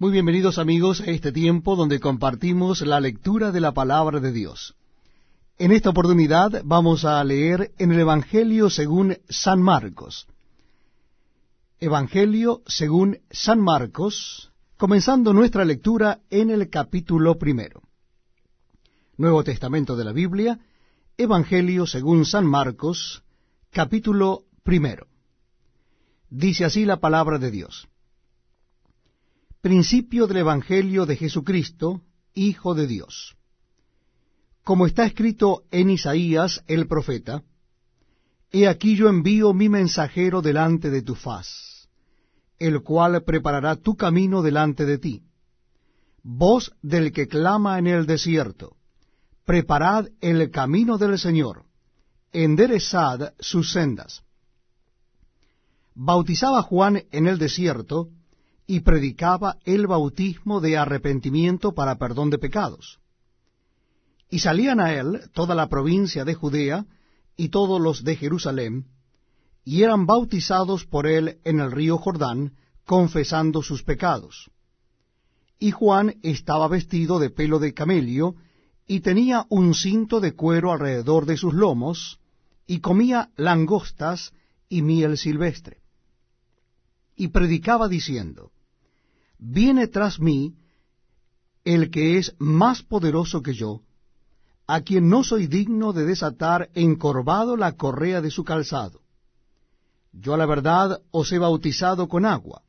Muy bienvenidos amigos a este tiempo donde compartimos la lectura de la palabra de Dios. En esta oportunidad vamos a leer en el Evangelio según San Marcos. Evangelio según San Marcos, comenzando nuestra lectura en el capítulo primero. Nuevo Testamento de la Biblia, Evangelio según San Marcos, capítulo primero. Dice así la palabra de Dios. Principio del Evangelio de Jesucristo, Hijo de Dios. Como está escrito en Isaías el profeta, He aquí yo envío mi mensajero delante de tu faz, el cual preparará tu camino delante de ti. Voz del que clama en el desierto, preparad el camino del Señor, enderezad sus sendas. Bautizaba Juan en el desierto, y predicaba el bautismo de arrepentimiento para perdón de pecados. Y salían a él toda la provincia de Judea y todos los de Jerusalén, y eran bautizados por él en el río Jordán, confesando sus pecados. Y Juan estaba vestido de pelo de camello, y tenía un cinto de cuero alrededor de sus lomos, y comía langostas y miel silvestre. Y predicaba diciendo, viene tras mí el que es más poderoso que yo, a quien no soy digno de desatar encorvado la correa de su calzado. Yo a la verdad os he bautizado con agua,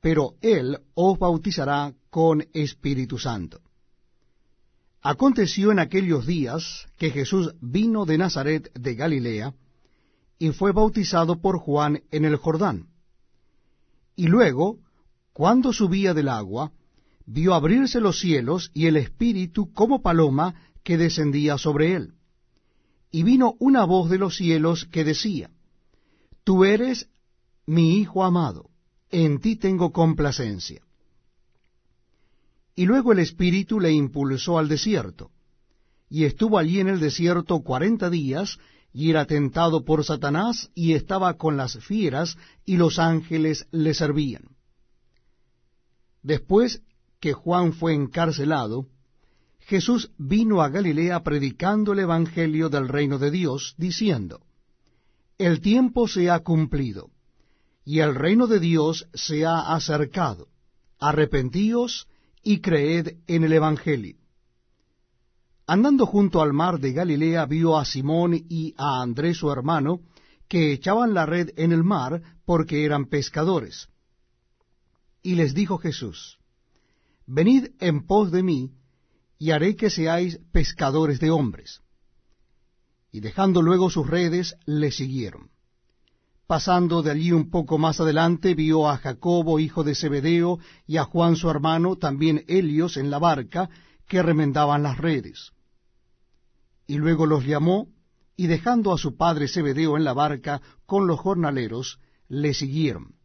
pero él os bautizará con Espíritu Santo. Aconteció en aquellos días que Jesús vino de Nazaret de Galilea, y fue bautizado por Juan en el Jordán. Y luego cuando subía del agua, vio abrirse los cielos y el Espíritu como paloma que descendía sobre él. Y vino una voz de los cielos que decía, Tú eres mi Hijo amado, en ti tengo complacencia. Y luego el Espíritu le impulsó al desierto, y estuvo allí en el desierto cuarenta días, y era tentado por Satanás, y estaba con las fieras, y los ángeles le servían. Después que Juan fue encarcelado, Jesús vino a Galilea predicando el Evangelio del reino de Dios, diciendo, El tiempo se ha cumplido, y el reino de Dios se ha acercado. Arrepentíos y creed en el Evangelio. Andando junto al mar de Galilea vio a Simón y a Andrés su hermano, que echaban la red en el mar porque eran pescadores. Y les dijo Jesús, Venid en pos de mí, y haré que seáis pescadores de hombres. Y dejando luego sus redes, le siguieron. Pasando de allí un poco más adelante, vio a Jacobo, hijo de Zebedeo, y a Juan su hermano, también Helios, en la barca, que remendaban las redes. Y luego los llamó, y dejando a su padre Zebedeo en la barca con los jornaleros, le siguieron.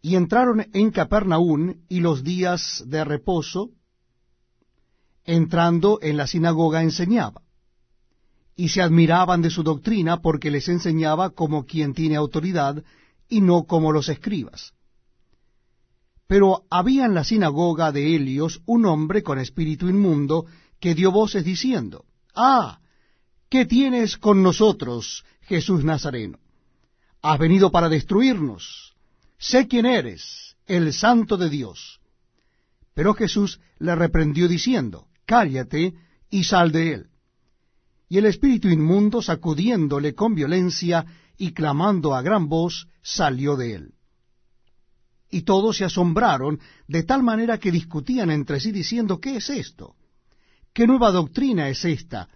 Y entraron en Capernaún y los días de reposo, entrando en la sinagoga enseñaba. Y se admiraban de su doctrina porque les enseñaba como quien tiene autoridad y no como los escribas. Pero había en la sinagoga de Helios un hombre con espíritu inmundo que dio voces diciendo, Ah, ¿qué tienes con nosotros, Jesús Nazareno? ¿Has venido para destruirnos? Sé quién eres, el santo de Dios. Pero Jesús le reprendió diciendo, cállate y sal de él. Y el espíritu inmundo, sacudiéndole con violencia y clamando a gran voz, salió de él. Y todos se asombraron de tal manera que discutían entre sí diciendo, ¿qué es esto? ¿Qué nueva doctrina es esta?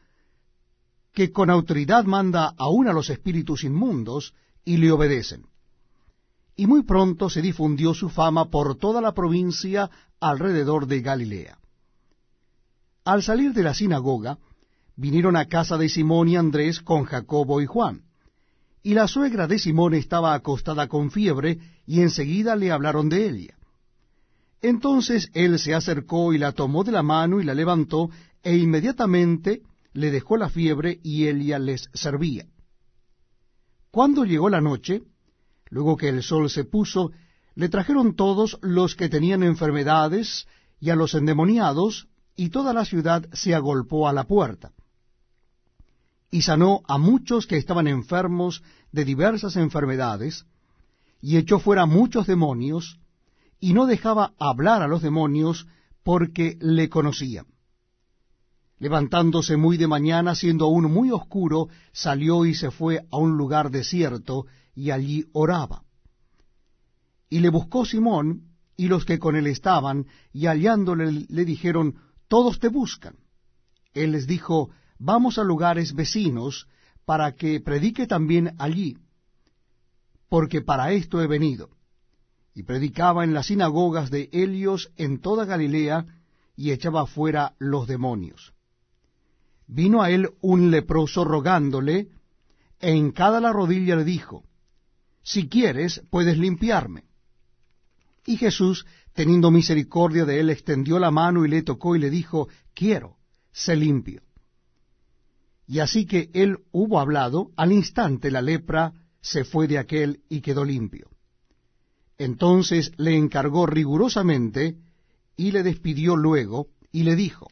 Que con autoridad manda aún a los espíritus inmundos y le obedecen y muy pronto se difundió su fama por toda la provincia alrededor de Galilea. Al salir de la sinagoga, vinieron a casa de Simón y Andrés con Jacobo y Juan. Y la suegra de Simón estaba acostada con fiebre, y enseguida le hablaron de ella. Entonces él se acercó y la tomó de la mano y la levantó, e inmediatamente le dejó la fiebre y ella les servía. Cuando llegó la noche, Luego que el sol se puso, Le trajeron todos los que tenían enfermedades y a los endemoniados, y toda la ciudad se agolpó a la puerta. Y sanó a muchos que estaban enfermos de diversas enfermedades, y echó fuera muchos demonios, y no dejaba hablar a los demonios porque le conocían. Levantándose muy de mañana, siendo aún muy oscuro, salió y se fue a un lugar desierto, y allí oraba. Y le buscó Simón y los que con él estaban, y hallándole le dijeron, Todos te buscan. Él les dijo, Vamos a lugares vecinos, para que predique también allí, porque para esto he venido. Y predicaba en las sinagogas de Helios en toda Galilea, y echaba fuera los demonios vino a él un leproso rogándole, e en cada la rodilla le dijo, Si quieres, puedes limpiarme. Y Jesús, teniendo misericordia de él, extendió la mano y le tocó y le dijo, Quiero, sé limpio. Y así que él hubo hablado, al instante la lepra se fue de aquel y quedó limpio. Entonces le encargó rigurosamente y le despidió luego y le dijo,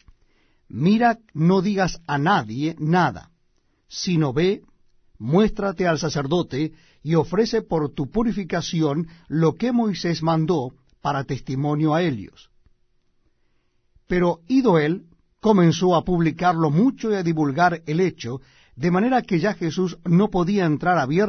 Mira, no digas a nadie nada, sino ve, muéstrate al sacerdote y ofrece por tu purificación lo que Moisés mandó para testimonio a ellos. Pero ido él, comenzó a publicarlo mucho y a divulgar el hecho, de manera que ya Jesús no podía entrar abiertamente